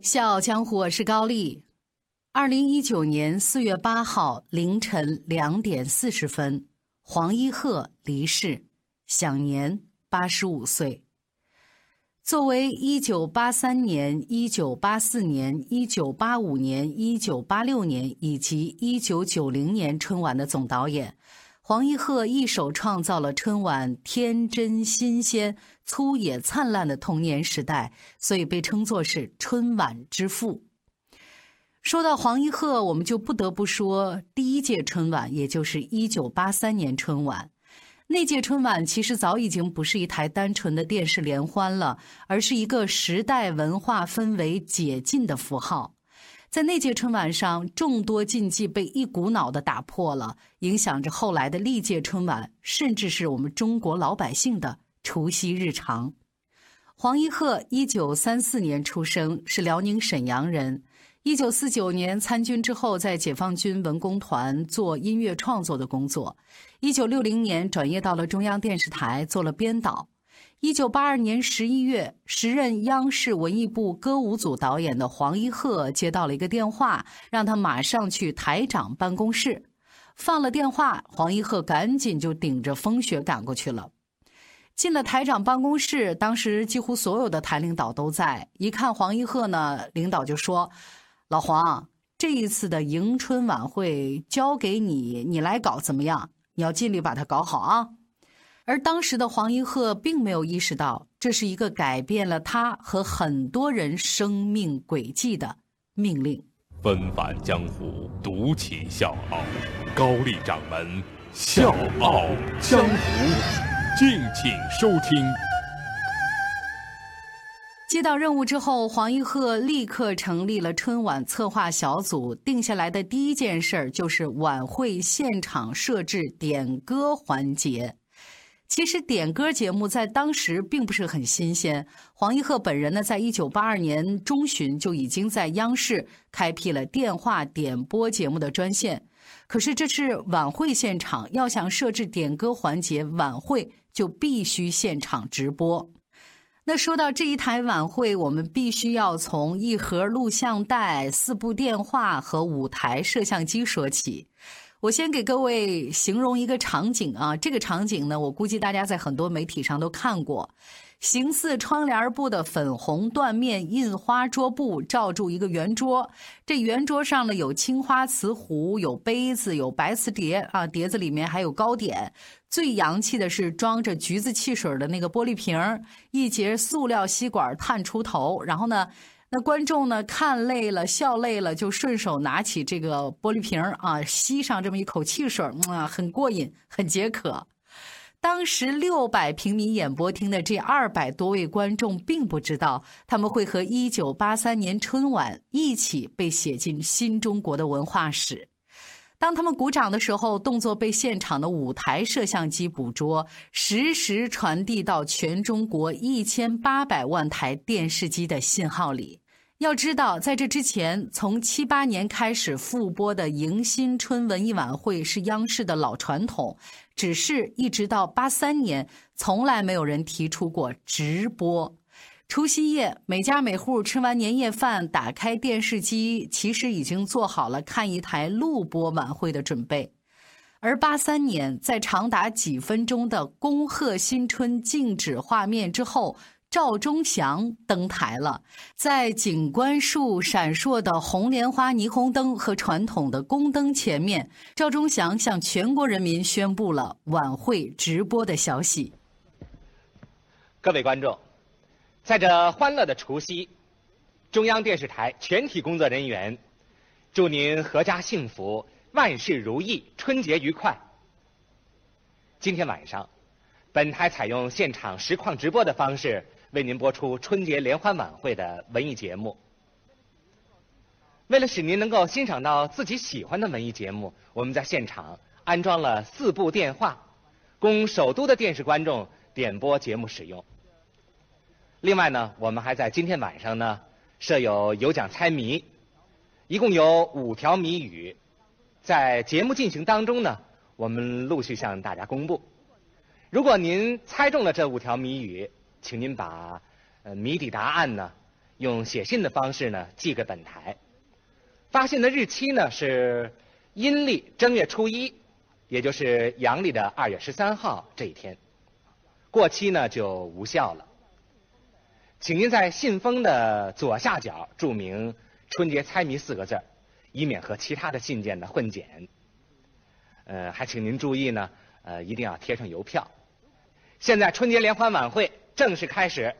笑傲江湖，我是高丽。二零一九年四月八号凌晨两点四十分，黄一鹤离世，享年八十五岁。作为一九八三年、一九八四年、一九八五年、一九八六年以及一九九零年春晚的总导演。黄一鹤一手创造了春晚天真新鲜、粗野灿烂的童年时代，所以被称作是春晚之父。说到黄一鹤，我们就不得不说第一届春晚，也就是一九八三年春晚。那届春晚其实早已经不是一台单纯的电视联欢了，而是一个时代文化氛围解禁的符号。在那届春晚上，众多禁忌被一股脑的打破了，影响着后来的历届春晚，甚至是我们中国老百姓的除夕日常。黄一鹤一九三四年出生，是辽宁沈阳人。一九四九年参军之后，在解放军文工团做音乐创作的工作。一九六零年转业到了中央电视台，做了编导。一九八二年十一月，时任央视文艺部歌舞组导演的黄一鹤接到了一个电话，让他马上去台长办公室。放了电话，黄一鹤赶紧就顶着风雪赶过去了。进了台长办公室，当时几乎所有的台领导都在。一看黄一鹤呢，领导就说：“老黄，这一次的迎春晚会交给你，你来搞怎么样？你要尽力把它搞好啊。”而当时的黄一鹤并没有意识到，这是一个改变了他和很多人生命轨迹的命令。纷返江湖，独起笑傲，高丽掌门笑傲江湖，敬请收听。接到任务之后，黄一鹤立刻成立了春晚策划小组，定下来的第一件事儿就是晚会现场设置点歌环节。其实点歌节目在当时并不是很新鲜。黄一鹤本人呢，在一九八二年中旬就已经在央视开辟了电话点播节目的专线。可是这是晚会现场，要想设置点歌环节，晚会就必须现场直播。那说到这一台晚会，我们必须要从一盒录像带、四部电话和五台摄像机说起。我先给各位形容一个场景啊，这个场景呢，我估计大家在很多媒体上都看过，形似窗帘布的粉红缎面印花桌布罩住一个圆桌，这圆桌上呢有青花瓷壶，有杯子，有白瓷碟啊，碟子里面还有糕点。最洋气的是装着橘子汽水的那个玻璃瓶一节塑料吸管探出头，然后呢。那观众呢，看累了，笑累了，就顺手拿起这个玻璃瓶啊，吸上这么一口汽水啊，很过瘾，很解渴。当时六百平米演播厅的这二百多位观众，并不知道他们会和一九八三年春晚一起被写进新中国的文化史。当他们鼓掌的时候，动作被现场的五台摄像机捕捉，实时传递到全中国一千八百万台电视机的信号里。要知道，在这之前，从七八年开始复播的迎新春文艺晚会是央视的老传统，只是一直到八三年，从来没有人提出过直播。除夕夜，每家每户吃完年夜饭，打开电视机，其实已经做好了看一台录播晚会的准备。而八三年，在长达几分钟的恭贺新春静止画面之后，赵忠祥登台了。在景观树闪烁的红莲花霓虹灯和传统的宫灯前面，赵忠祥向全国人民宣布了晚会直播的消息。各位观众。在这欢乐的除夕，中央电视台全体工作人员祝您阖家幸福、万事如意、春节愉快。今天晚上，本台采用现场实况直播的方式为您播出春节联欢晚会的文艺节目。为了使您能够欣赏到自己喜欢的文艺节目，我们在现场安装了四部电话，供首都的电视观众点播节目使用。另外呢，我们还在今天晚上呢设有有奖猜谜，一共有五条谜语，在节目进行当中呢，我们陆续向大家公布。如果您猜中了这五条谜语，请您把谜底答案呢用写信的方式呢寄给本台。发信的日期呢是阴历正月初一，也就是阳历的二月十三号这一天。过期呢就无效了。请您在信封的左下角注明“春节猜谜”四个字儿，以免和其他的信件呢混剪。呃，还请您注意呢，呃，一定要贴上邮票。现在春节联欢晚会正式开始。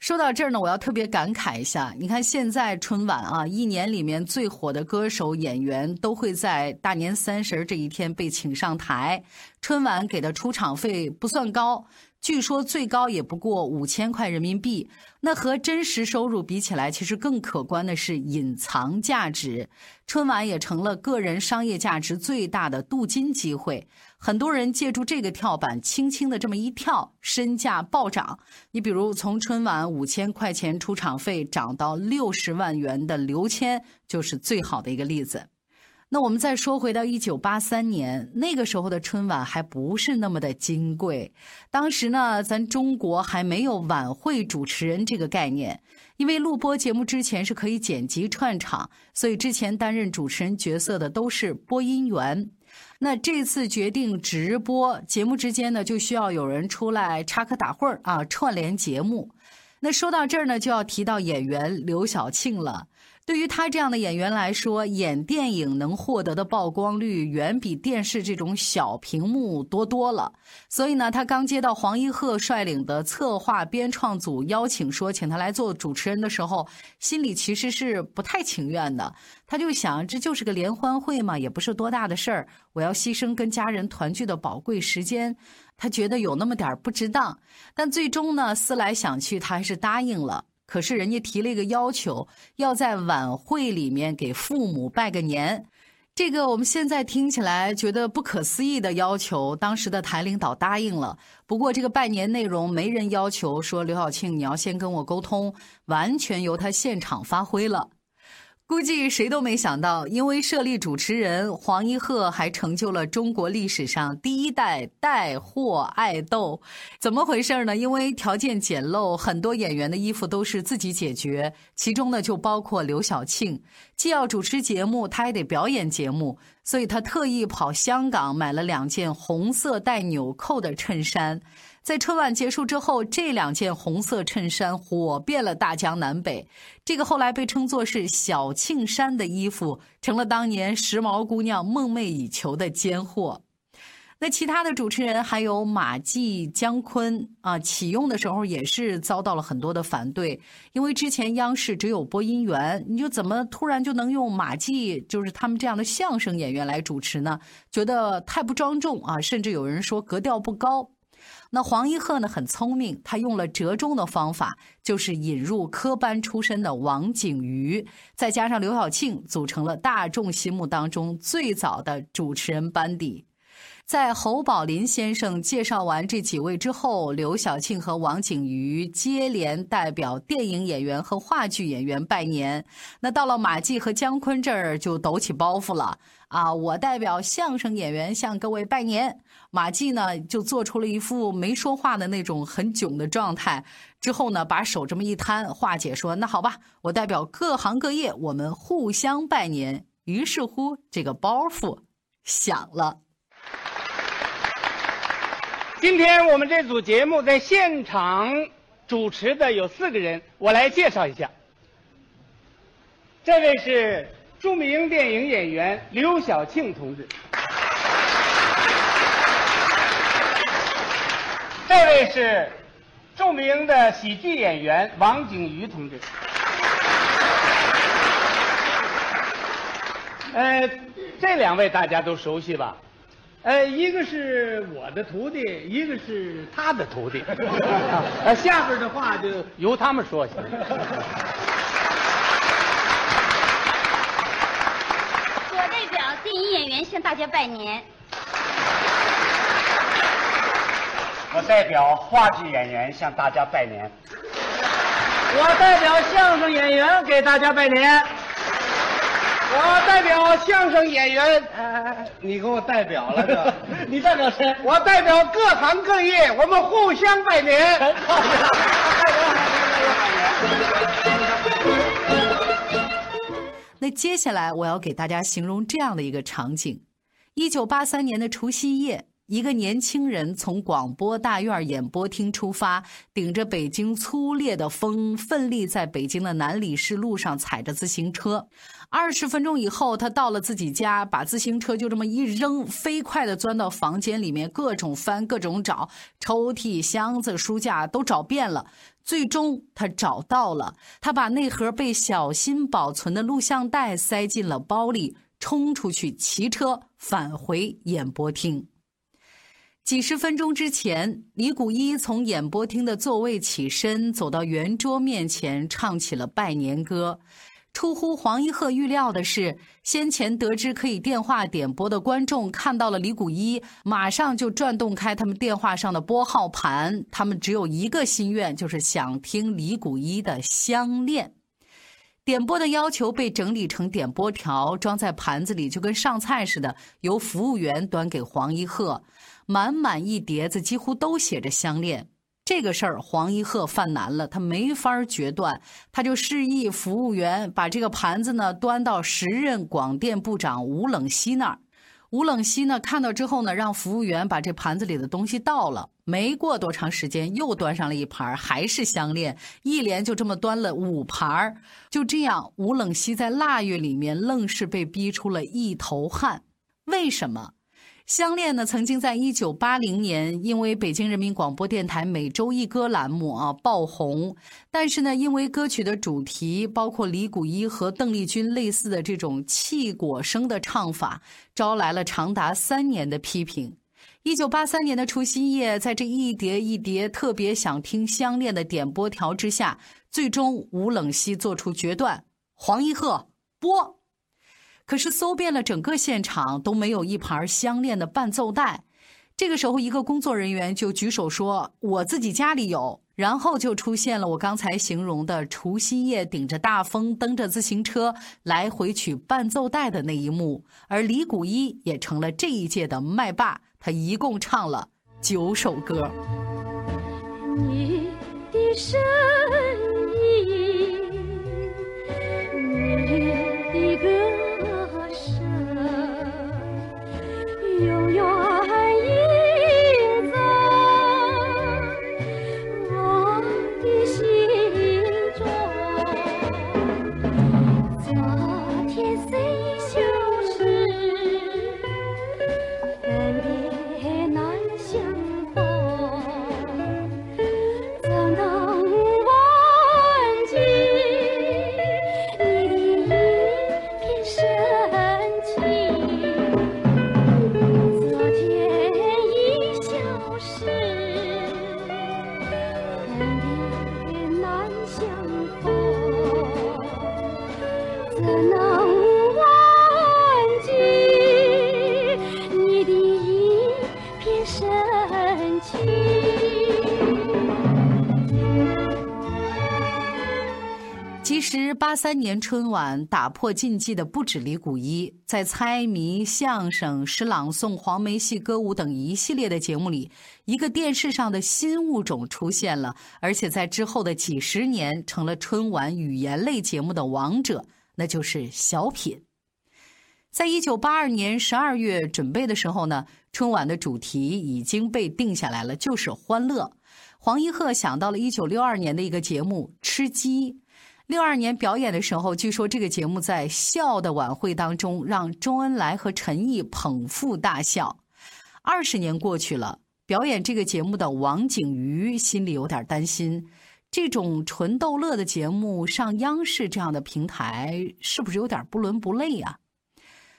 说到这儿呢，我要特别感慨一下。你看现在春晚啊，一年里面最火的歌手、演员都会在大年三十这一天被请上台。春晚给的出场费不算高，据说最高也不过五千块人民币。那和真实收入比起来，其实更可观的是隐藏价值。春晚也成了个人商业价值最大的镀金机会。很多人借助这个跳板，轻轻的这么一跳，身价暴涨。你比如从春晚五千块钱出场费涨到六十万元的刘谦，就是最好的一个例子。那我们再说回到一九八三年，那个时候的春晚还不是那么的金贵。当时呢，咱中国还没有晚会主持人这个概念，因为录播节目之前是可以剪辑串场，所以之前担任主持人角色的都是播音员。那这次决定直播节目之间呢，就需要有人出来插科打诨啊，串联节目。那说到这儿呢，就要提到演员刘晓庆了。对于他这样的演员来说，演电影能获得的曝光率远比电视这种小屏幕多多了。所以呢，他刚接到黄一鹤率领的策划编创组邀请，说请他来做主持人的时候，心里其实是不太情愿的。他就想，这就是个联欢会嘛，也不是多大的事儿，我要牺牲跟家人团聚的宝贵时间，他觉得有那么点不值当。但最终呢，思来想去，他还是答应了。可是人家提了一个要求，要在晚会里面给父母拜个年，这个我们现在听起来觉得不可思议的要求，当时的台领导答应了。不过这个拜年内容没人要求说刘晓庆你要先跟我沟通，完全由他现场发挥了。估计谁都没想到，因为设立主持人黄一鹤，还成就了中国历史上第一代带货爱豆。怎么回事呢？因为条件简陋，很多演员的衣服都是自己解决，其中呢就包括刘晓庆。既要主持节目，他还得表演节目，所以他特意跑香港买了两件红色带纽扣的衬衫。在春晚结束之后，这两件红色衬衫火遍了大江南北。这个后来被称作是“小庆衫”的衣服，成了当年时髦姑娘梦寐以求的尖货。那其他的主持人还有马季、姜昆啊，启用的时候也是遭到了很多的反对，因为之前央视只有播音员，你就怎么突然就能用马季，就是他们这样的相声演员来主持呢？觉得太不庄重啊，甚至有人说格调不高。那黄一鹤呢很聪明，他用了折中的方法，就是引入科班出身的王景瑜，再加上刘晓庆，组成了大众心目当中最早的主持人班底。在侯宝林先生介绍完这几位之后，刘晓庆和王景瑜接连代表电影演员和话剧演员拜年。那到了马季和姜昆这儿，就抖起包袱了啊！我代表相声演员向各位拜年。马季呢，就做出了一副没说话的那种很囧的状态。之后呢，把手这么一摊，化解说：“那好吧，我代表各行各业，我们互相拜年。”于是乎，这个包袱响了。今天我们这组节目在现场主持的有四个人，我来介绍一下。这位是著名电影演员刘晓庆同志。这位是著名的喜剧演员王景瑜同志。呃，这两位大家都熟悉吧？呃，一个是我的徒弟，一个是他的徒弟。呃，下边的话就由他们说去。我演员向大家拜年。我代表话剧演员向大家拜年。我代表相声演员给大家拜年。我代表相声演员，你给我代表了这？你代表谁？我代表各行各业，我们互相拜年。那接下来我要给大家形容这样的一个场景：一九八三年的除夕夜。一个年轻人从广播大院演播厅出发，顶着北京粗烈的风，奋力在北京的南礼士路上踩着自行车。二十分钟以后，他到了自己家，把自行车就这么一扔，飞快地钻到房间里面，各种翻，各种找，抽屉、箱子、书架都找遍了。最终，他找到了，他把那盒被小心保存的录像带塞进了包里，冲出去骑车返回演播厅。几十分钟之前，李谷一从演播厅的座位起身，走到圆桌面前，唱起了拜年歌。出乎黄一鹤预料的是，先前得知可以电话点播的观众看到了李谷一，马上就转动开他们电话上的拨号盘。他们只有一个心愿，就是想听李谷一的《相恋》。点播的要求被整理成点播条，装在盘子里，就跟上菜似的，由服务员端给黄一鹤。满满一碟子，几乎都写着相恋。这个事儿，黄一鹤犯难了，他没法决断，他就示意服务员把这个盘子呢端到时任广电部长吴冷西那儿。吴冷西呢看到之后呢，让服务员把这盘子里的东西倒了。没过多长时间，又端上了一盘，还是相恋。一连就这么端了五盘就这样，吴冷西在腊月里面愣是被逼出了一头汗。为什么？相恋呢，曾经在一九八零年因为北京人民广播电台每周一歌栏目啊爆红，但是呢，因为歌曲的主题包括李谷一和邓丽君类似的这种气果声的唱法，招来了长达三年的批评。一九八三年的除夕夜，在这一叠一叠特别想听相恋的点播条之下，最终吴冷西做出决断：黄一鹤播。可是搜遍了整个现场都没有一盘相恋的伴奏带，这个时候一个工作人员就举手说：“我自己家里有。”然后就出现了我刚才形容的除夕夜顶着大风蹬着自行车来回取伴奏带的那一幕，而李谷一也成了这一届的麦霸，他一共唱了九首歌。你的声音，你八三年春晚打破禁忌的不止李谷一，在猜谜、相声、诗朗诵、黄梅戏、歌舞等一系列的节目里，一个电视上的新物种出现了，而且在之后的几十年成了春晚语言类节目的王者，那就是小品。在一九八二年十二月准备的时候呢，春晚的主题已经被定下来了，就是欢乐。黄一鹤想到了一九六二年的一个节目《吃鸡》。六二年表演的时候，据说这个节目在笑的晚会当中，让周恩来和陈毅捧腹大笑。二十年过去了，表演这个节目的王景瑜心里有点担心，这种纯逗乐的节目上央视这样的平台，是不是有点不伦不类啊？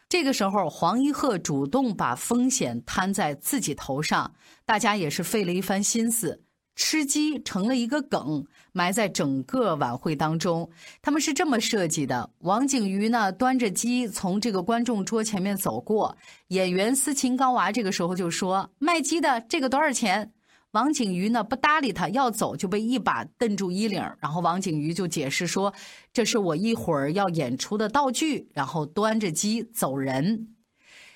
这个时候，黄一鹤主动把风险摊在自己头上，大家也是费了一番心思。吃鸡成了一个梗，埋在整个晚会当中。他们是这么设计的：王景瑜呢端着鸡从这个观众桌前面走过，演员斯琴高娃这个时候就说：“卖鸡的这个多少钱？”王景瑜呢不搭理他，要走就被一把瞪住衣领，然后王景瑜就解释说：“这是我一会儿要演出的道具。”然后端着鸡走人。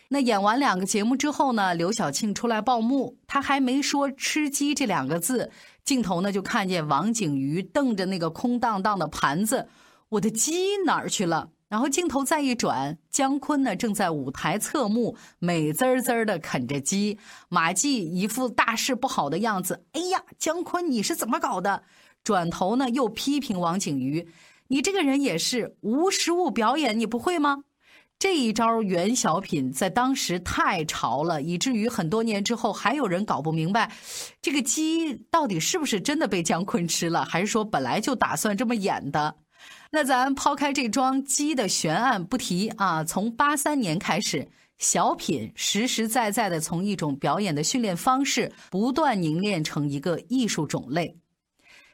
那演完两个节目之后呢，刘晓庆出来报幕，他还没说“吃鸡”这两个字，镜头呢就看见王景瑜瞪着那个空荡荡的盘子，我的鸡哪儿去了？然后镜头再一转，姜昆呢正在舞台侧幕，美滋滋的啃着鸡。马季一副大事不好的样子。哎呀，姜昆你是怎么搞的？转头呢又批评王景瑜，你这个人也是无实物表演，你不会吗？这一招袁小品在当时太潮了，以至于很多年之后还有人搞不明白，这个鸡到底是不是真的被姜昆吃了，还是说本来就打算这么演的？那咱抛开这桩鸡的悬案不提啊，从八三年开始，小品实实在在的从一种表演的训练方式，不断凝练成一个艺术种类。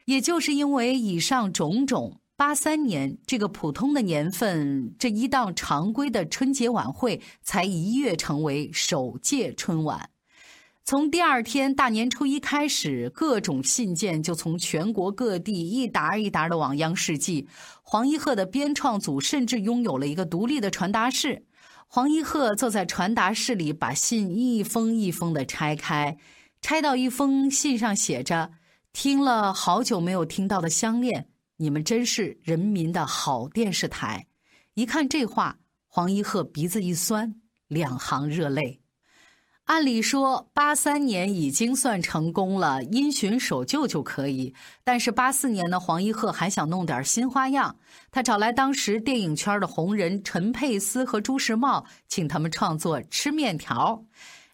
也就是因为以上种种，八三年这个普通的年份，这一档常规的春节晚会才一跃成为首届春晚。从第二天大年初一开始，各种信件就从全国各地一沓一沓的往央视寄。黄一鹤的编创组甚至拥有了一个独立的传达室。黄一鹤坐在传达室里，把信一封一封的拆开，拆到一封信上写着：“听了好久没有听到的相恋，你们真是人民的好电视台。”一看这话，黄一鹤鼻子一酸，两行热泪。按理说，八三年已经算成功了，因循守旧就可以。但是八四年呢，黄一鹤还想弄点新花样，他找来当时电影圈的红人陈佩斯和朱时茂，请他们创作《吃面条》。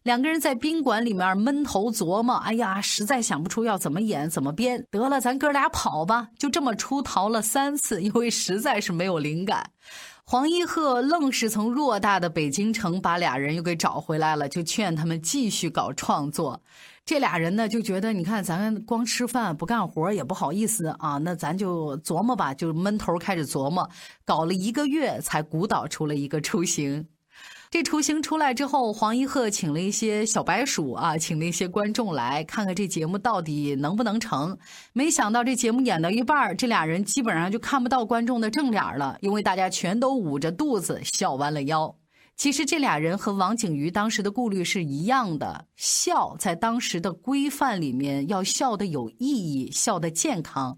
两个人在宾馆里面闷头琢磨，哎呀，实在想不出要怎么演怎么编，得了，咱哥俩跑吧。就这么出逃了三次，因为实在是没有灵感。黄一鹤愣是从偌大的北京城把俩人又给找回来了，就劝他们继续搞创作。这俩人呢就觉得，你看咱光吃饭不干活也不好意思啊，那咱就琢磨吧，就闷头开始琢磨，搞了一个月才鼓捣出了一个雏形。这雏形出来之后，黄一鹤请了一些小白鼠啊，请了一些观众来看看这节目到底能不能成。没想到这节目演到一半，这俩人基本上就看不到观众的正脸了，因为大家全都捂着肚子笑弯了腰。其实这俩人和王景瑜当时的顾虑是一样的，笑在当时的规范里面要笑的有意义，笑的健康。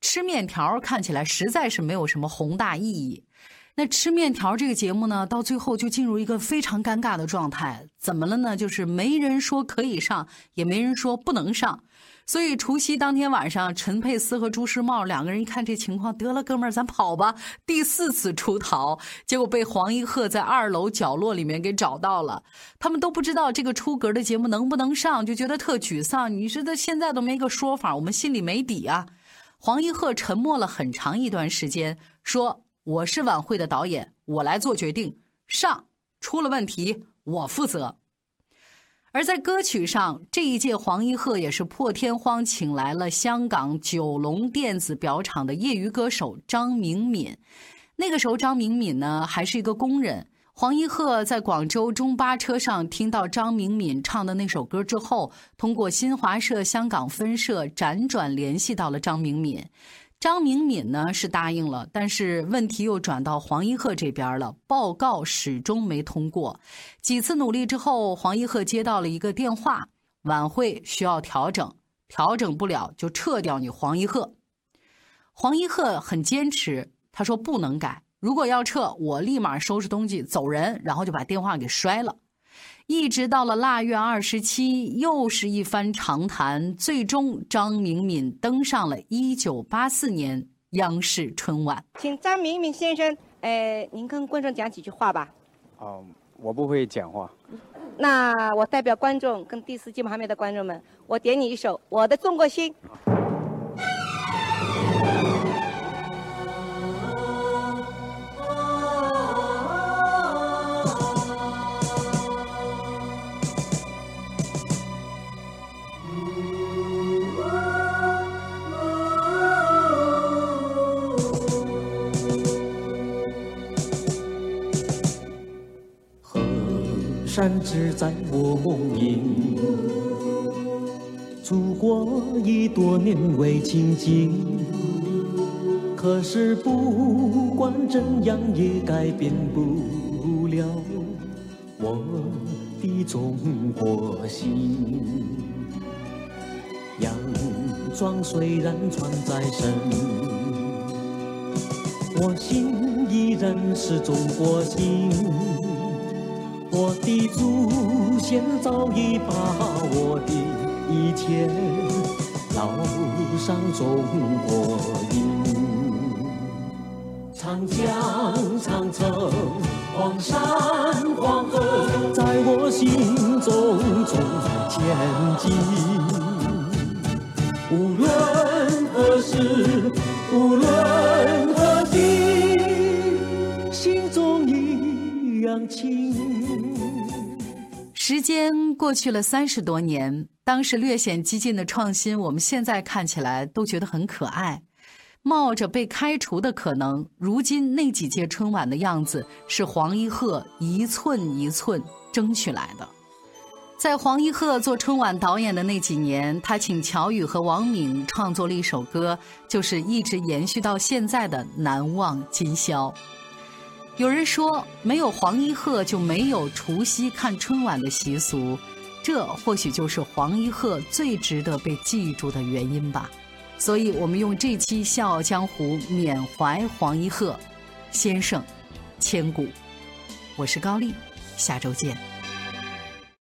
吃面条看起来实在是没有什么宏大意义。那吃面条这个节目呢，到最后就进入一个非常尴尬的状态。怎么了呢？就是没人说可以上，也没人说不能上。所以除夕当天晚上，陈佩斯和朱时茂两个人一看这情况，得了，哥们儿，咱跑吧。第四次出逃，结果被黄一鹤在二楼角落里面给找到了。他们都不知道这个出格的节目能不能上，就觉得特沮丧。你说他现在都没个说法，我们心里没底啊。黄一鹤沉默了很长一段时间，说。我是晚会的导演，我来做决定。上出了问题，我负责。而在歌曲上，这一届黄一鹤也是破天荒请来了香港九龙电子表厂的业余歌手张明敏。那个时候，张明敏呢还是一个工人。黄一鹤在广州中巴车上听到张明敏唱的那首歌之后，通过新华社香港分社辗转联系到了张明敏。张明敏呢是答应了，但是问题又转到黄一鹤这边了，报告始终没通过。几次努力之后，黄一鹤接到了一个电话，晚会需要调整，调整不了就撤掉你黄一鹤。黄一鹤很坚持，他说不能改，如果要撤，我立马收拾东西走人，然后就把电话给摔了。一直到了腊月二十七，又是一番长谈，最终张明敏登上了一九八四年央视春晚。请张明敏先生，呃，您跟观众讲几句话吧。哦，我不会讲话。那我代表观众跟第四季旁边的观众们，我点你一首《我的中国心》。只在我梦萦，祖国已多年未亲近，可是不管怎样也改变不了我的中国心。洋装虽然穿在身，我心。依然是中国心。我的祖先早已把我的一切烙上中国印。长江、长城、黄山、黄河，在我心中中前进。无论何时，无论何地，心中一样亲。时间过去了三十多年，当时略显激进的创新，我们现在看起来都觉得很可爱。冒着被开除的可能，如今那几届春晚的样子是黄一鹤一寸一寸争取来的。在黄一鹤做春晚导演的那几年，他请乔羽和王敏创作了一首歌，就是一直延续到现在的《难忘今宵》。有人说，没有黄一鹤就没有除夕看春晚的习俗，这或许就是黄一鹤最值得被记住的原因吧。所以，我们用这期《笑傲江湖》缅怀黄一鹤先生，千古。我是高丽，下周见。